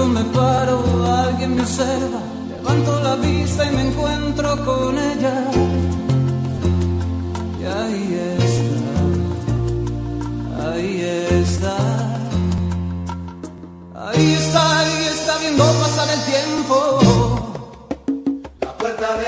pronto me paro, alguien me observa, levanto la vista y me encuentro con ella. Y ahí está, ahí está. Ahí está, ahí está viendo pasar el tiempo. La puerta de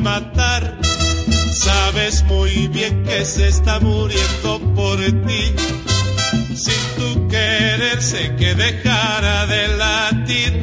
matar. Sabes muy bien que se está muriendo por ti sin tu querer sé que dejara de latir.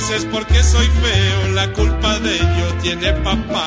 haces porque soy feo, la culpa de ello tiene papá.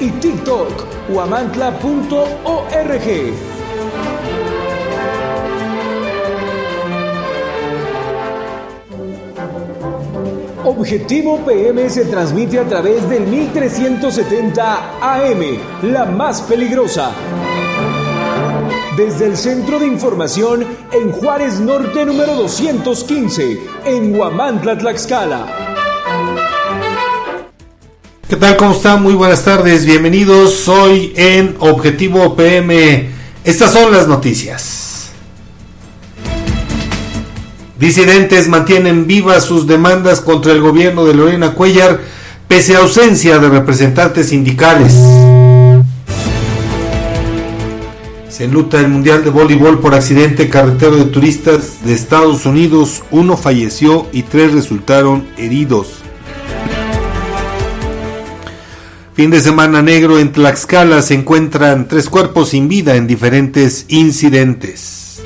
y TikTok, guamantla.org. Objetivo PM se transmite a través del 1370 AM, la más peligrosa. Desde el Centro de Información en Juárez Norte número 215, en Huamantla, Tlaxcala. ¿Qué tal? ¿Cómo están? Muy buenas tardes, bienvenidos hoy en Objetivo PM. Estas son las noticias. Disidentes mantienen vivas sus demandas contra el gobierno de Lorena Cuellar pese a ausencia de representantes sindicales. Se enluta el Mundial de Voleibol por accidente carretero de turistas de Estados Unidos. Uno falleció y tres resultaron heridos. Fin de semana negro en Tlaxcala se encuentran tres cuerpos sin vida en diferentes incidentes.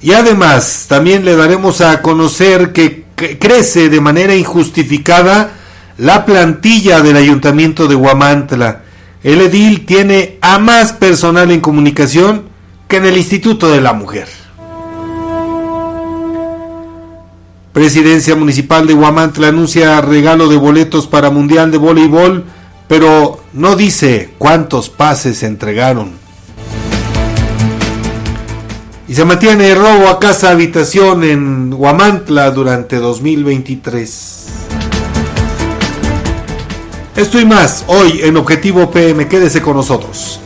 Y además también le daremos a conocer que crece de manera injustificada la plantilla del ayuntamiento de Huamantla. El edil tiene a más personal en comunicación que en el Instituto de la Mujer. Presidencia Municipal de Huamantla anuncia regalo de boletos para Mundial de Voleibol, pero no dice cuántos pases se entregaron. Y se mantiene el robo a casa habitación en Huamantla durante 2023. Esto y más hoy en Objetivo PM. Quédese con nosotros.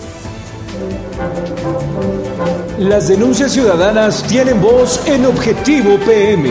Las denuncias ciudadanas tienen voz en Objetivo PM.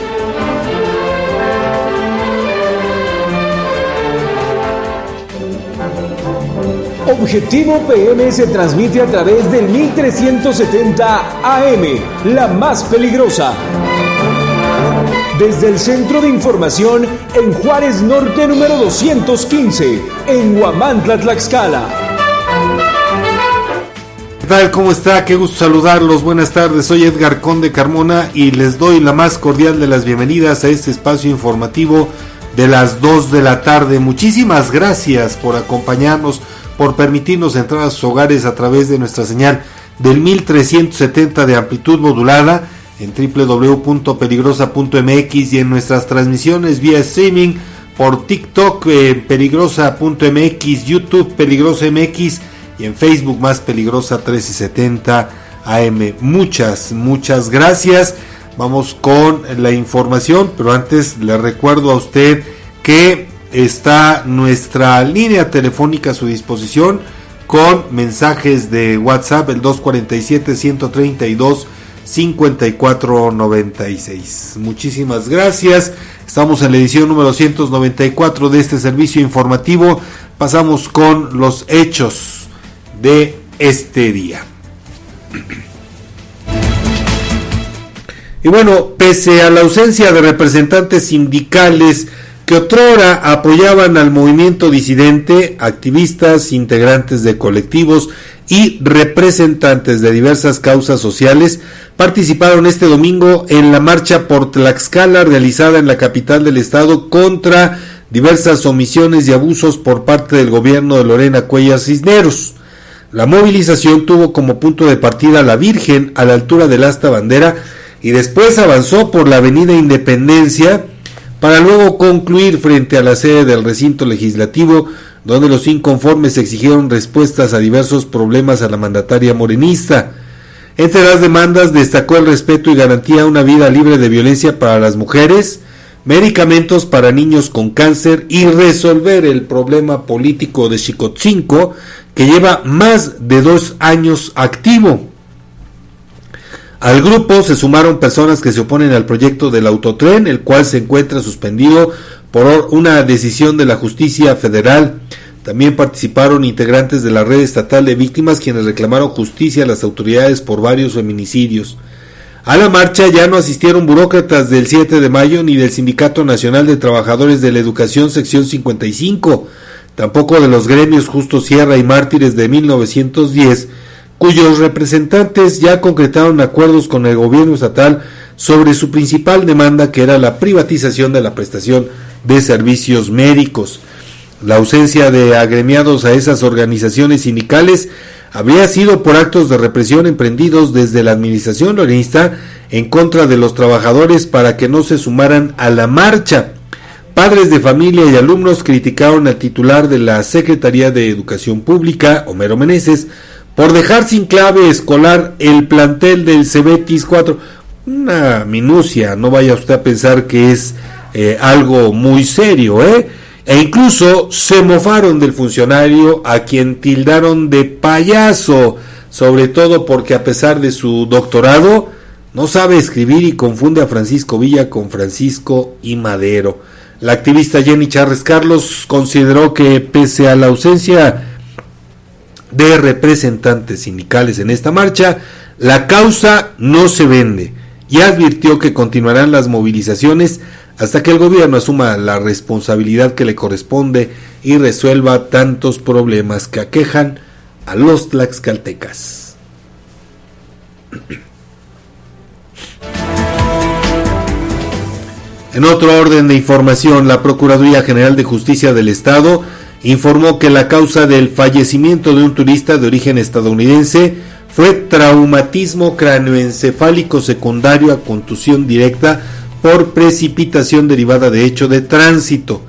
Objetivo PM se transmite a través del 1370 AM, la más peligrosa. Desde el Centro de Información en Juárez Norte número 215, en Huamantla, Tlaxcala. ¿Qué tal? ¿Cómo está? Qué gusto saludarlos. Buenas tardes. Soy Edgar Conde Carmona y les doy la más cordial de las bienvenidas a este espacio informativo de las 2 de la tarde. Muchísimas gracias por acompañarnos por permitirnos entrar a sus hogares a través de nuestra señal del 1370 de amplitud modulada en www.peligrosa.mx y en nuestras transmisiones vía streaming por TikTok eh, peligrosa.mx, YouTube peligrosa MX y en Facebook más peligrosa 1370 AM. Muchas, muchas gracias. Vamos con la información, pero antes le recuerdo a usted que está nuestra línea telefónica a su disposición con mensajes de WhatsApp el 247 132 5496. Muchísimas gracias. Estamos en la edición número 194 de este servicio informativo. Pasamos con los hechos de este día. Y bueno, pese a la ausencia de representantes sindicales que otrora apoyaban al movimiento disidente, activistas, integrantes de colectivos y representantes de diversas causas sociales participaron este domingo en la marcha por Tlaxcala realizada en la capital del estado contra diversas omisiones y abusos por parte del gobierno de Lorena Cuellar Cisneros. La movilización tuvo como punto de partida la Virgen a la altura del asta bandera y después avanzó por la avenida Independencia para luego concluir frente a la sede del recinto legislativo donde los inconformes exigieron respuestas a diversos problemas a la mandataria morenista. Entre las demandas destacó el respeto y garantía una vida libre de violencia para las mujeres, medicamentos para niños con cáncer y resolver el problema político de Chicotzinco que lleva más de dos años activo. Al grupo se sumaron personas que se oponen al proyecto del autotren, el cual se encuentra suspendido por una decisión de la justicia federal. También participaron integrantes de la red estatal de víctimas quienes reclamaron justicia a las autoridades por varios feminicidios. A la marcha ya no asistieron burócratas del 7 de mayo ni del Sindicato Nacional de Trabajadores de la Educación sección 55, tampoco de los gremios Justo Sierra y Mártires de 1910, cuyos representantes ya concretaron acuerdos con el gobierno estatal sobre su principal demanda que era la privatización de la prestación de servicios médicos. La ausencia de agremiados a esas organizaciones sindicales habría sido por actos de represión emprendidos desde la administración lorenista en contra de los trabajadores para que no se sumaran a la marcha. Padres de familia y alumnos criticaron al titular de la Secretaría de Educación Pública, Homero Meneses, por dejar sin clave escolar el plantel del Cebetis 4. Una minucia, no vaya usted a pensar que es eh, algo muy serio, ¿eh? E incluso se mofaron del funcionario a quien tildaron de payaso, sobre todo porque a pesar de su doctorado, no sabe escribir y confunde a Francisco Villa con Francisco y Madero. La activista Jenny Charles Carlos consideró que pese a la ausencia de representantes sindicales en esta marcha, la causa no se vende y advirtió que continuarán las movilizaciones hasta que el gobierno asuma la responsabilidad que le corresponde y resuelva tantos problemas que aquejan a los tlaxcaltecas. En otro orden de información, la Procuraduría General de Justicia del Estado informó que la causa del fallecimiento de un turista de origen estadounidense fue traumatismo cráneoencefálico secundario a contusión directa por precipitación derivada de hecho de tránsito.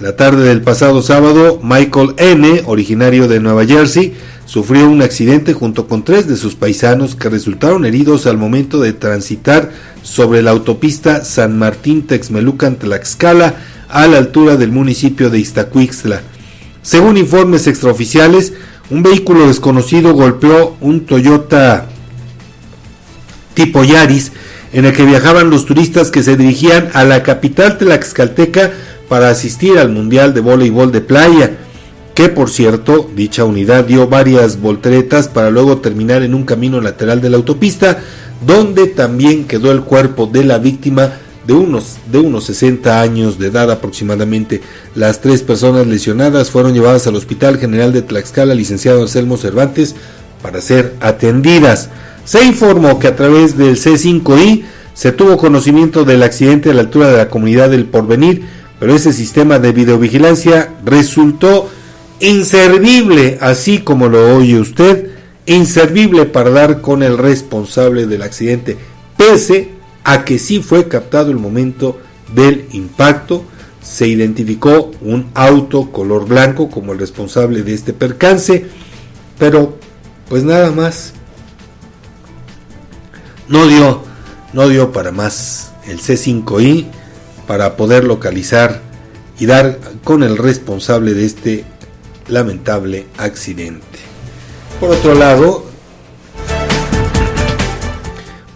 La tarde del pasado sábado, Michael N., originario de Nueva Jersey, sufrió un accidente junto con tres de sus paisanos que resultaron heridos al momento de transitar sobre la autopista San Martín Texmelucan Tlaxcala a la altura del municipio de Iztacuixtla. Según informes extraoficiales, un vehículo desconocido golpeó un Toyota tipo Yaris en el que viajaban los turistas que se dirigían a la capital tlaxcalteca para asistir al Mundial de Voleibol de Playa, que por cierto, dicha unidad dio varias volteretas para luego terminar en un camino lateral de la autopista, donde también quedó el cuerpo de la víctima de unos, de unos 60 años de edad aproximadamente. Las tres personas lesionadas fueron llevadas al Hospital General de Tlaxcala, licenciado Anselmo Cervantes, para ser atendidas. Se informó que a través del C5I se tuvo conocimiento del accidente a la altura de la comunidad del Porvenir, pero ese sistema de videovigilancia resultó inservible, así como lo oye usted, inservible para dar con el responsable del accidente, pese a que sí fue captado el momento del impacto, se identificó un auto color blanco como el responsable de este percance, pero pues nada más no dio, no dio para más el C5I para poder localizar y dar con el responsable de este lamentable accidente. Por otro lado,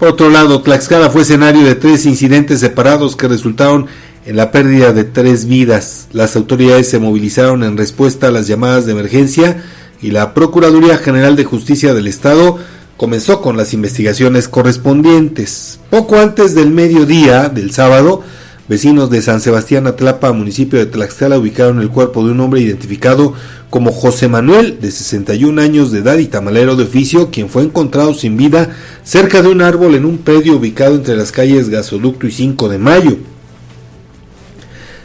otro lado, Tlaxcala fue escenario de tres incidentes separados que resultaron en la pérdida de tres vidas. Las autoridades se movilizaron en respuesta a las llamadas de emergencia y la Procuraduría General de Justicia del Estado comenzó con las investigaciones correspondientes. Poco antes del mediodía del sábado, vecinos de San Sebastián Atlapa, municipio de Tlaxcala, ubicaron el cuerpo de un hombre identificado como José Manuel, de 61 años de edad y tamalero de oficio, quien fue encontrado sin vida cerca de un árbol en un predio ubicado entre las calles Gasoducto y 5 de Mayo.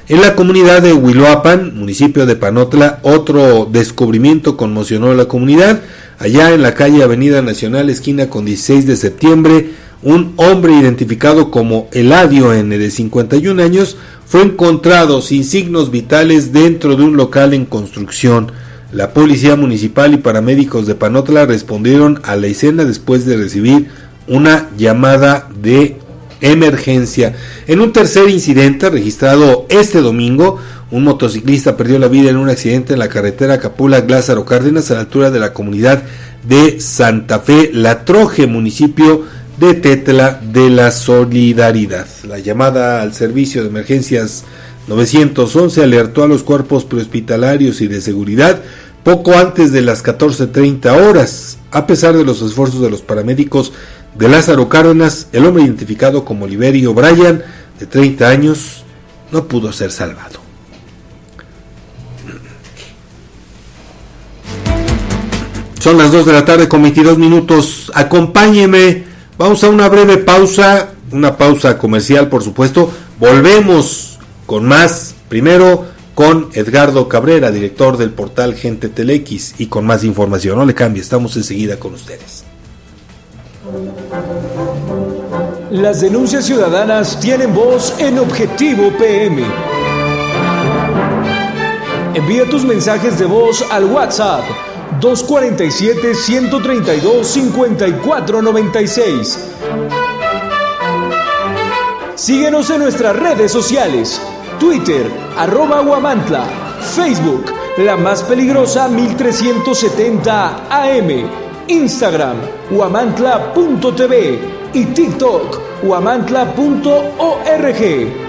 En la comunidad de Huiloapan, municipio de Panotla, otro descubrimiento conmocionó a la comunidad, Allá en la calle Avenida Nacional, esquina con 16 de septiembre, un hombre identificado como Eladio N de 51 años fue encontrado sin signos vitales dentro de un local en construcción. La policía municipal y paramédicos de Panotla respondieron a la escena después de recibir una llamada de emergencia. En un tercer incidente registrado este domingo, un motociclista perdió la vida en un accidente en la carretera Capula-Lázaro Cárdenas a la altura de la comunidad de Santa Fe, La Troje, municipio de Tetla de la Solidaridad. La llamada al servicio de emergencias 911 alertó a los cuerpos prehospitalarios y de seguridad poco antes de las 14.30 horas. A pesar de los esfuerzos de los paramédicos de Lázaro Cárdenas, el hombre identificado como Liberio Bryan, de 30 años, no pudo ser salvado. Son las 2 de la tarde con 22 minutos. Acompáñeme. Vamos a una breve pausa, una pausa comercial, por supuesto. Volvemos con más. Primero con Edgardo Cabrera, director del portal Gente Telex, y con más información. No le cambie, estamos enseguida con ustedes. Las denuncias ciudadanas tienen voz en Objetivo PM. Envía tus mensajes de voz al WhatsApp 247-132-5496. Síguenos en nuestras redes sociales, Twitter, arroba Guamantla, Facebook, la más peligrosa 1370 AM, Instagram, guamantla.tv y TikTok, guamantla.org.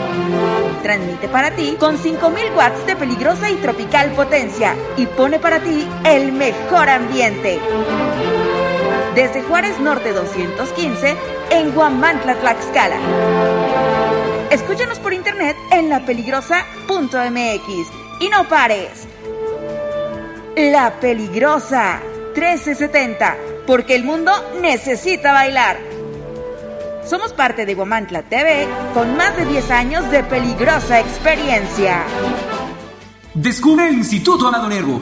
Transmite para ti con 5000 watts de peligrosa y tropical potencia y pone para ti el mejor ambiente. Desde Juárez Norte 215 en Guamantla, Tlaxcala. Escúchanos por internet en lapeligrosa.mx y no pares. La Peligrosa 1370, porque el mundo necesita bailar. Somos parte de Guamantla TV con más de 10 años de peligrosa experiencia. Descubre el Instituto Amado Nervo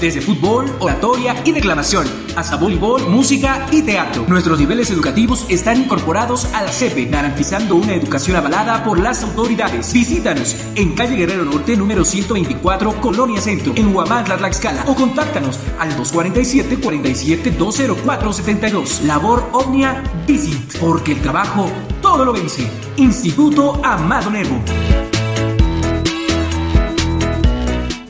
desde fútbol, oratoria y declamación, hasta voleibol, música y teatro. Nuestros niveles educativos están incorporados a la CEPE, garantizando una educación avalada por las autoridades. Visítanos en calle Guerrero Norte, número 124, Colonia Centro, en Huamantla, Tlaxcala, o contáctanos al 247-47-20472. Labor Omnia Visit, porque el trabajo todo lo vence. Instituto Amado Nervo.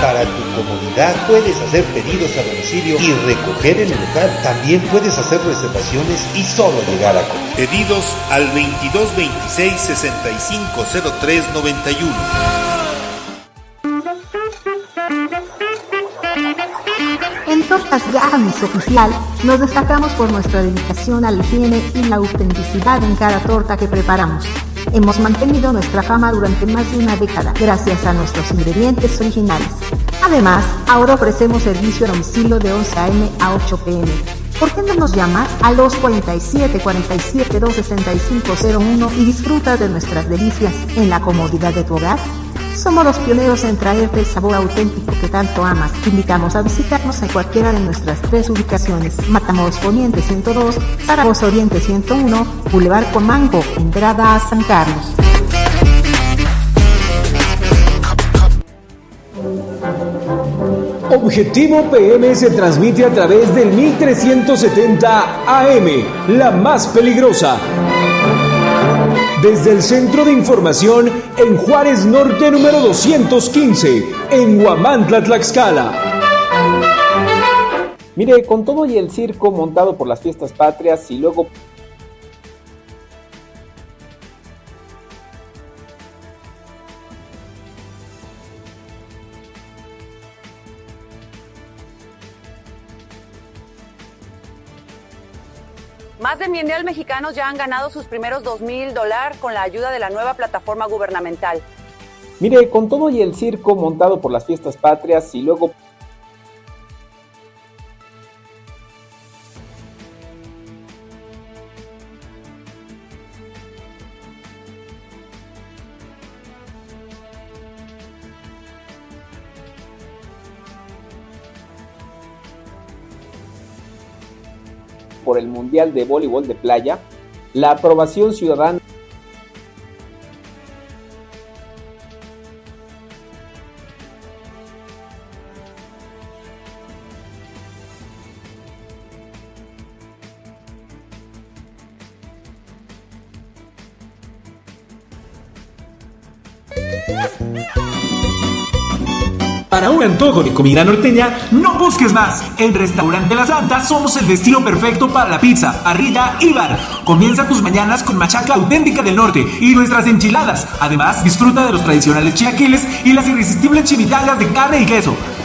Para tu comodidad puedes hacer pedidos a domicilio y recoger en el local. También puedes hacer reservaciones y solo llegar a comer. Pedidos al 2226 650391. En Tortas Garnis Oficial nos destacamos por nuestra dedicación a la higiene y la autenticidad en cada torta que preparamos. Hemos mantenido nuestra fama durante más de una década gracias a nuestros ingredientes originales. Además, ahora ofrecemos servicio a domicilio de 11 a.m. a 8 p.m. ¿Por qué no nos llamas a los 47 47 265 01 y disfrutas de nuestras delicias en la comodidad de tu hogar? Somos los pioneros en traerte el sabor auténtico que tanto amas. Te invitamos a visitarnos en cualquiera de nuestras tres ubicaciones. Matamoros Poniente 102, Zaragoza Oriente 101, Boulevard Comango, entrada a San Carlos. Objetivo PM se transmite a través del 1370 AM, la más peligrosa. Desde el Centro de Información en Juárez Norte número 215, en Huamantla, Tlaxcala. Mire, con todo y el circo montado por las fiestas patrias y luego Más de mil mexicanos ya han ganado sus primeros dos mil dólares con la ayuda de la nueva plataforma gubernamental. Mire, con todo y el circo montado por las fiestas patrias y luego por el Mundial de Voleibol de Playa, la aprobación ciudadana De comida norteña, no busques más. En Restaurante La Santa somos el destino perfecto para la pizza, parrilla y bar. Comienza tus mañanas con machaca auténtica del norte y nuestras enchiladas. Además, disfruta de los tradicionales chilaquiles y las irresistibles chimichangas de carne y queso.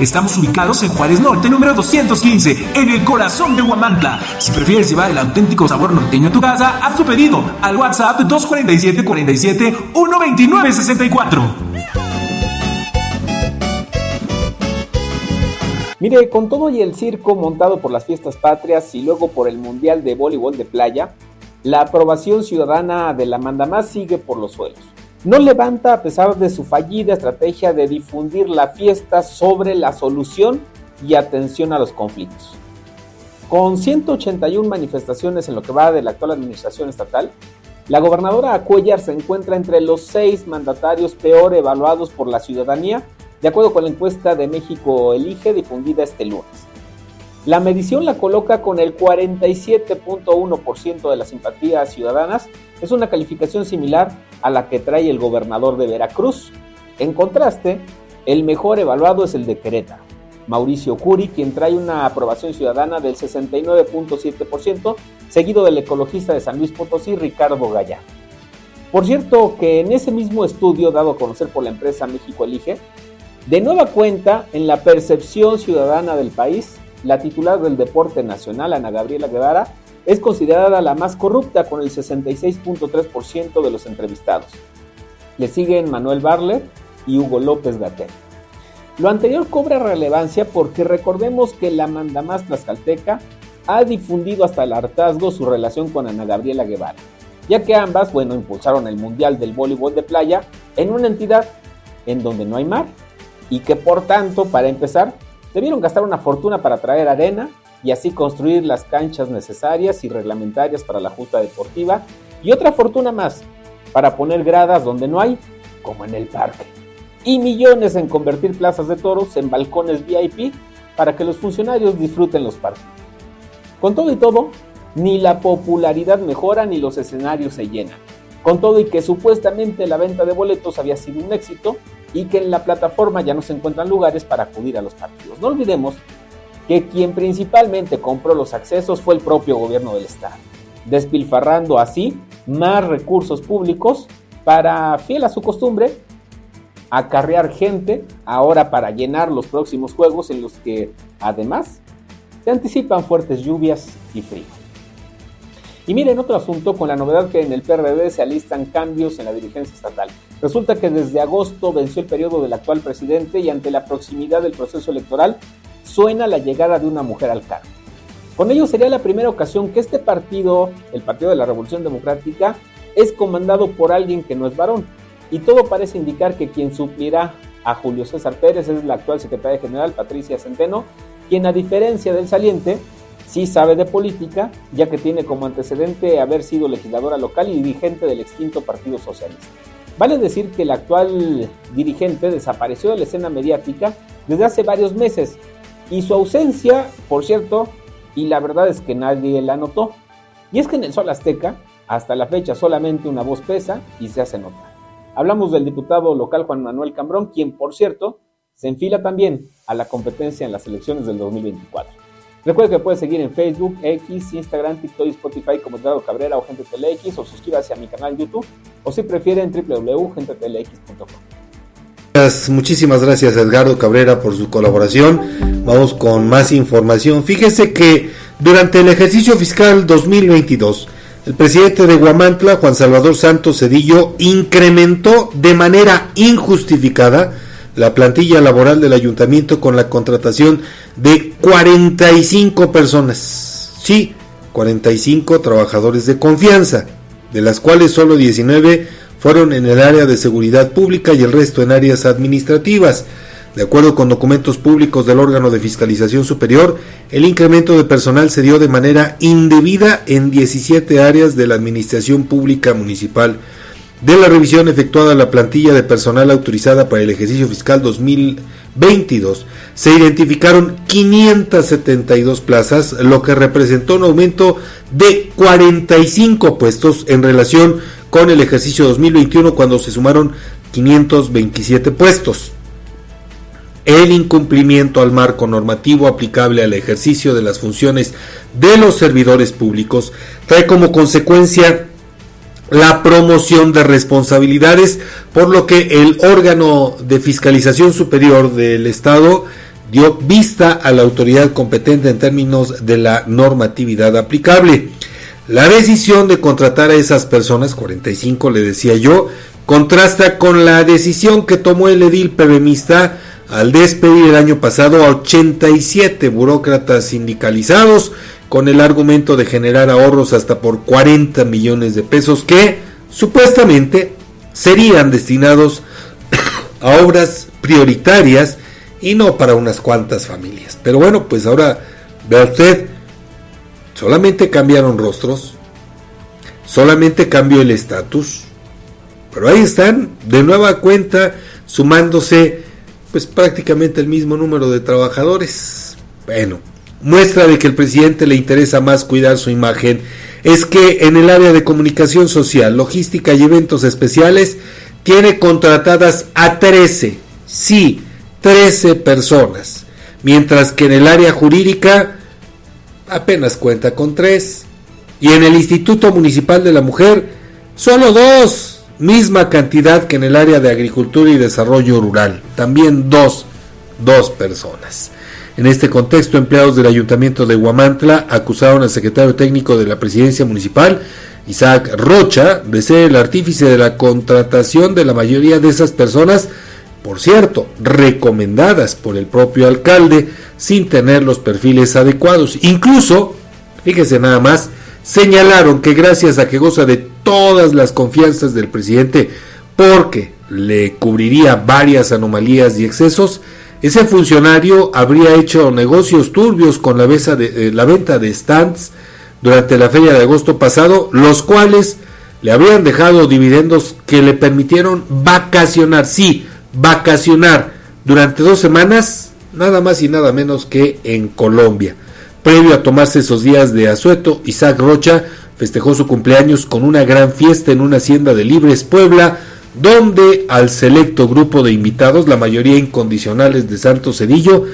Estamos ubicados en Juárez Norte, número 215, en el corazón de Huamantla. Si prefieres llevar el auténtico sabor norteño a tu casa, haz tu pedido al WhatsApp 247 47 129 64. Mire, con todo y el circo montado por las fiestas patrias y luego por el Mundial de Voleibol de Playa, la aprobación ciudadana de la Mandamás sigue por los suelos. No levanta a pesar de su fallida estrategia de difundir la fiesta sobre la solución y atención a los conflictos. Con 181 manifestaciones en lo que va de la actual administración estatal, la gobernadora Cuellar se encuentra entre los seis mandatarios peor evaluados por la ciudadanía de acuerdo con la encuesta de México Elige difundida este lunes. La medición la coloca con el 47.1% de las simpatías ciudadanas, es una calificación similar a la que trae el gobernador de Veracruz. En contraste, el mejor evaluado es el de Querétaro, Mauricio Curi, quien trae una aprobación ciudadana del 69.7%, seguido del ecologista de San Luis Potosí, Ricardo Gallardo. Por cierto, que en ese mismo estudio dado a conocer por la empresa México Elige, de nueva cuenta, en la percepción ciudadana del país, la titular del deporte nacional, Ana Gabriela Guevara, es considerada la más corrupta con el 66.3% de los entrevistados. Le siguen Manuel Barlet y Hugo López Gatel. Lo anterior cobra relevancia porque recordemos que la mandamás tlaxcalteca ha difundido hasta el hartazgo su relación con Ana Gabriela Guevara, ya que ambas, bueno, impulsaron el Mundial del Voleibol de Playa en una entidad en donde no hay mar y que por tanto, para empezar, debieron gastar una fortuna para traer arena y así construir las canchas necesarias y reglamentarias para la justa deportiva y otra fortuna más para poner gradas donde no hay, como en el parque, y millones en convertir plazas de toros en balcones VIP para que los funcionarios disfruten los partidos. Con todo y todo, ni la popularidad mejora ni los escenarios se llenan. Con todo y que supuestamente la venta de boletos había sido un éxito y que en la plataforma ya no se encuentran lugares para acudir a los partidos. No olvidemos que quien principalmente compró los accesos fue el propio gobierno del estado, despilfarrando así más recursos públicos para, fiel a su costumbre, acarrear gente ahora para llenar los próximos juegos en los que además se anticipan fuertes lluvias y frío. Y miren otro asunto con la novedad que en el PRD se alistan cambios en la dirigencia estatal. Resulta que desde agosto venció el periodo del actual presidente y ante la proximidad del proceso electoral suena la llegada de una mujer al cargo. Con ello sería la primera ocasión que este partido, el Partido de la Revolución Democrática, es comandado por alguien que no es varón. Y todo parece indicar que quien suplirá a Julio César Pérez es la actual secretaria general Patricia Centeno, quien a diferencia del saliente, sí sabe de política, ya que tiene como antecedente haber sido legisladora local y dirigente del extinto Partido Socialista. Vale decir que el actual dirigente desapareció de la escena mediática desde hace varios meses y su ausencia, por cierto, y la verdad es que nadie la notó. Y es que en el Sol Azteca, hasta la fecha solamente una voz pesa y se hace notar. Hablamos del diputado local Juan Manuel Cambrón, quien por cierto se enfila también a la competencia en las elecciones del 2024. Recuerde que puede seguir en Facebook, X, Instagram, TikTok y Spotify como Eduardo Cabrera o Gente TLX o suscríbase a mi canal YouTube o si prefieren www.gentetlx.com. Muchísimas gracias Edgardo Cabrera por su colaboración. Vamos con más información. Fíjese que durante el ejercicio fiscal 2022, el presidente de Guamantla, Juan Salvador Santos Cedillo, incrementó de manera injustificada la plantilla laboral del ayuntamiento con la contratación de 45 personas. Sí, 45 trabajadores de confianza, de las cuales solo 19 fueron en el área de seguridad pública y el resto en áreas administrativas. De acuerdo con documentos públicos del órgano de fiscalización superior, el incremento de personal se dio de manera indebida en 17 áreas de la administración pública municipal. De la revisión efectuada en la plantilla de personal autorizada para el ejercicio fiscal 2022, se identificaron 572 plazas, lo que representó un aumento de 45 puestos en relación con el ejercicio 2021 cuando se sumaron 527 puestos. El incumplimiento al marco normativo aplicable al ejercicio de las funciones de los servidores públicos trae como consecuencia la promoción de responsabilidades, por lo que el órgano de fiscalización superior del Estado dio vista a la autoridad competente en términos de la normatividad aplicable. La decisión de contratar a esas personas, 45 le decía yo, contrasta con la decisión que tomó el edil PBMista al despedir el año pasado a 87 burócratas sindicalizados con el argumento de generar ahorros hasta por 40 millones de pesos que supuestamente serían destinados a obras prioritarias y no para unas cuantas familias. Pero bueno, pues ahora vea usted, Solamente cambiaron rostros, solamente cambió el estatus, pero ahí están, de nueva cuenta, sumándose pues prácticamente el mismo número de trabajadores. Bueno, muestra de que el presidente le interesa más cuidar su imagen es que en el área de comunicación social, logística y eventos especiales tiene contratadas a 13, sí, 13 personas, mientras que en el área jurídica apenas cuenta con tres. Y en el Instituto Municipal de la Mujer, solo dos, misma cantidad que en el área de Agricultura y Desarrollo Rural, también dos, dos personas. En este contexto, empleados del Ayuntamiento de Huamantla acusaron al secretario técnico de la Presidencia Municipal, Isaac Rocha, de ser el artífice de la contratación de la mayoría de esas personas, por cierto, recomendadas por el propio alcalde, sin tener los perfiles adecuados. Incluso Fíjese nada más, señalaron que gracias a que goza de todas las confianzas del presidente, porque le cubriría varias anomalías y excesos, ese funcionario habría hecho negocios turbios con eh, la venta de stands durante la feria de agosto pasado, los cuales le habrían dejado dividendos que le permitieron vacacionar, sí, vacacionar durante dos semanas, nada más y nada menos que en Colombia. Previo a tomarse esos días de asueto, Isaac Rocha festejó su cumpleaños con una gran fiesta en una hacienda de Libres Puebla, donde al selecto grupo de invitados, la mayoría incondicionales de Santo Cedillo,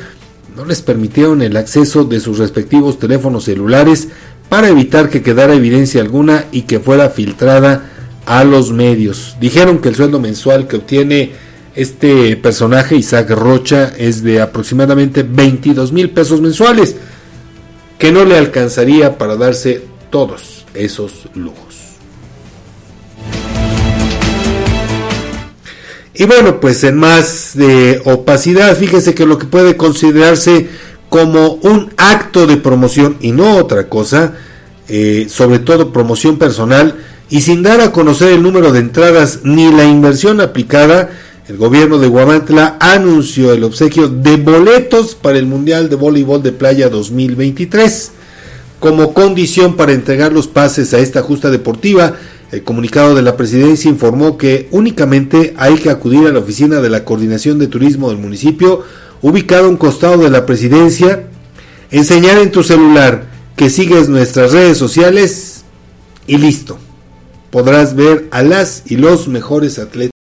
no les permitieron el acceso de sus respectivos teléfonos celulares para evitar que quedara evidencia alguna y que fuera filtrada a los medios. Dijeron que el sueldo mensual que obtiene este personaje, Isaac Rocha, es de aproximadamente 22 mil pesos mensuales, que no le alcanzaría para darse todos esos lujos. Y bueno, pues en más de opacidad, fíjese que lo que puede considerarse como un acto de promoción y no otra cosa, eh, sobre todo promoción personal, y sin dar a conocer el número de entradas ni la inversión aplicada, el gobierno de Guamantla anunció el obsequio de boletos para el Mundial de Voleibol de Playa 2023. Como condición para entregar los pases a esta justa deportiva, el comunicado de la presidencia informó que únicamente hay que acudir a la oficina de la Coordinación de Turismo del municipio, ubicado a un costado de la presidencia, enseñar en tu celular que sigues nuestras redes sociales y listo. Podrás ver a las y los mejores atletas.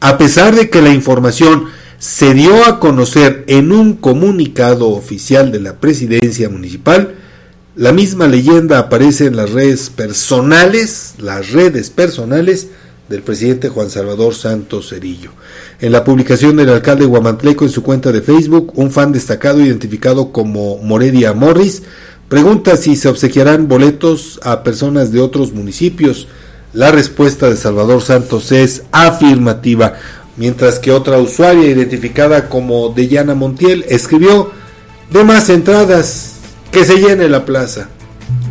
A pesar de que la información se dio a conocer en un comunicado oficial de la presidencia municipal, la misma leyenda aparece en las redes personales, las redes personales del presidente Juan Salvador Santos Cerillo. En la publicación del alcalde Guamantleco en su cuenta de Facebook, un fan destacado identificado como Moredia Morris pregunta si se obsequiarán boletos a personas de otros municipios. La respuesta de Salvador Santos es afirmativa, mientras que otra usuaria identificada como Deyana Montiel escribió de más entradas que se llene la plaza.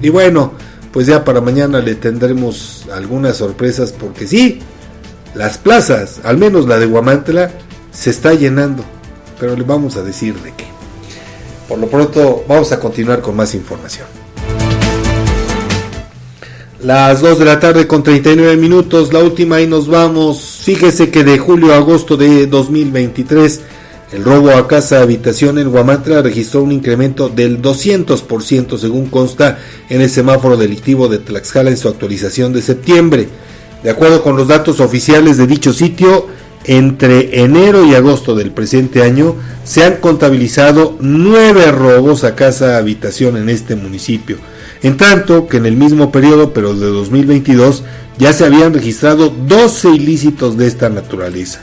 Y bueno, pues ya para mañana le tendremos algunas sorpresas porque sí, las plazas, al menos la de Guamantla, se está llenando. Pero le vamos a decir de qué. Por lo pronto vamos a continuar con más información. Las 2 de la tarde con 39 minutos, la última y nos vamos. Fíjese que de julio a agosto de 2023 el robo a casa habitación en Guamantla registró un incremento del 200% según consta en el semáforo delictivo de Tlaxcala en su actualización de septiembre. De acuerdo con los datos oficiales de dicho sitio, entre enero y agosto del presente año se han contabilizado nueve robos a casa habitación en este municipio. En tanto que en el mismo periodo, pero de 2022, ya se habían registrado 12 ilícitos de esta naturaleza.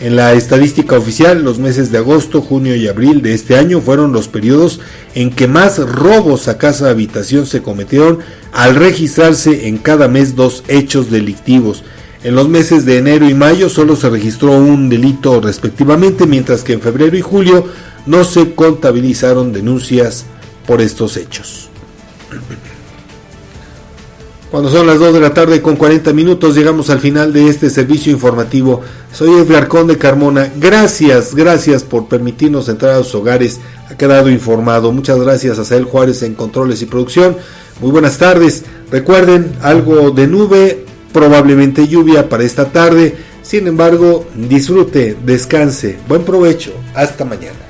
En la estadística oficial, los meses de agosto, junio y abril de este año fueron los periodos en que más robos a casa habitación se cometieron al registrarse en cada mes dos hechos delictivos. En los meses de enero y mayo solo se registró un delito respectivamente, mientras que en febrero y julio no se contabilizaron denuncias por estos hechos. Cuando son las 2 de la tarde con 40 minutos llegamos al final de este servicio informativo. Soy el Arcón de Carmona. Gracias, gracias por permitirnos entrar a los hogares. Ha quedado informado. Muchas gracias a Sael Juárez en controles y producción. Muy buenas tardes. Recuerden, algo de nube, probablemente lluvia para esta tarde. Sin embargo, disfrute, descanse. Buen provecho. Hasta mañana.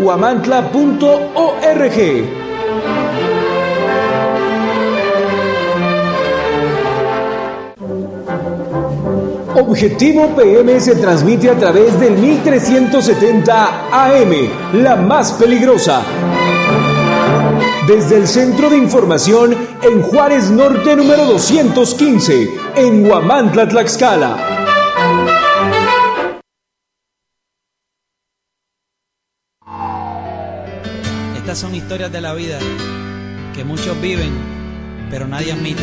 huamantla.org. Objetivo PM se transmite a través del 1370 AM, la más peligrosa. Desde el Centro de Información en Juárez Norte número 215, en Huamantla, Tlaxcala. Estas son historias de la vida que muchos viven, pero nadie admite.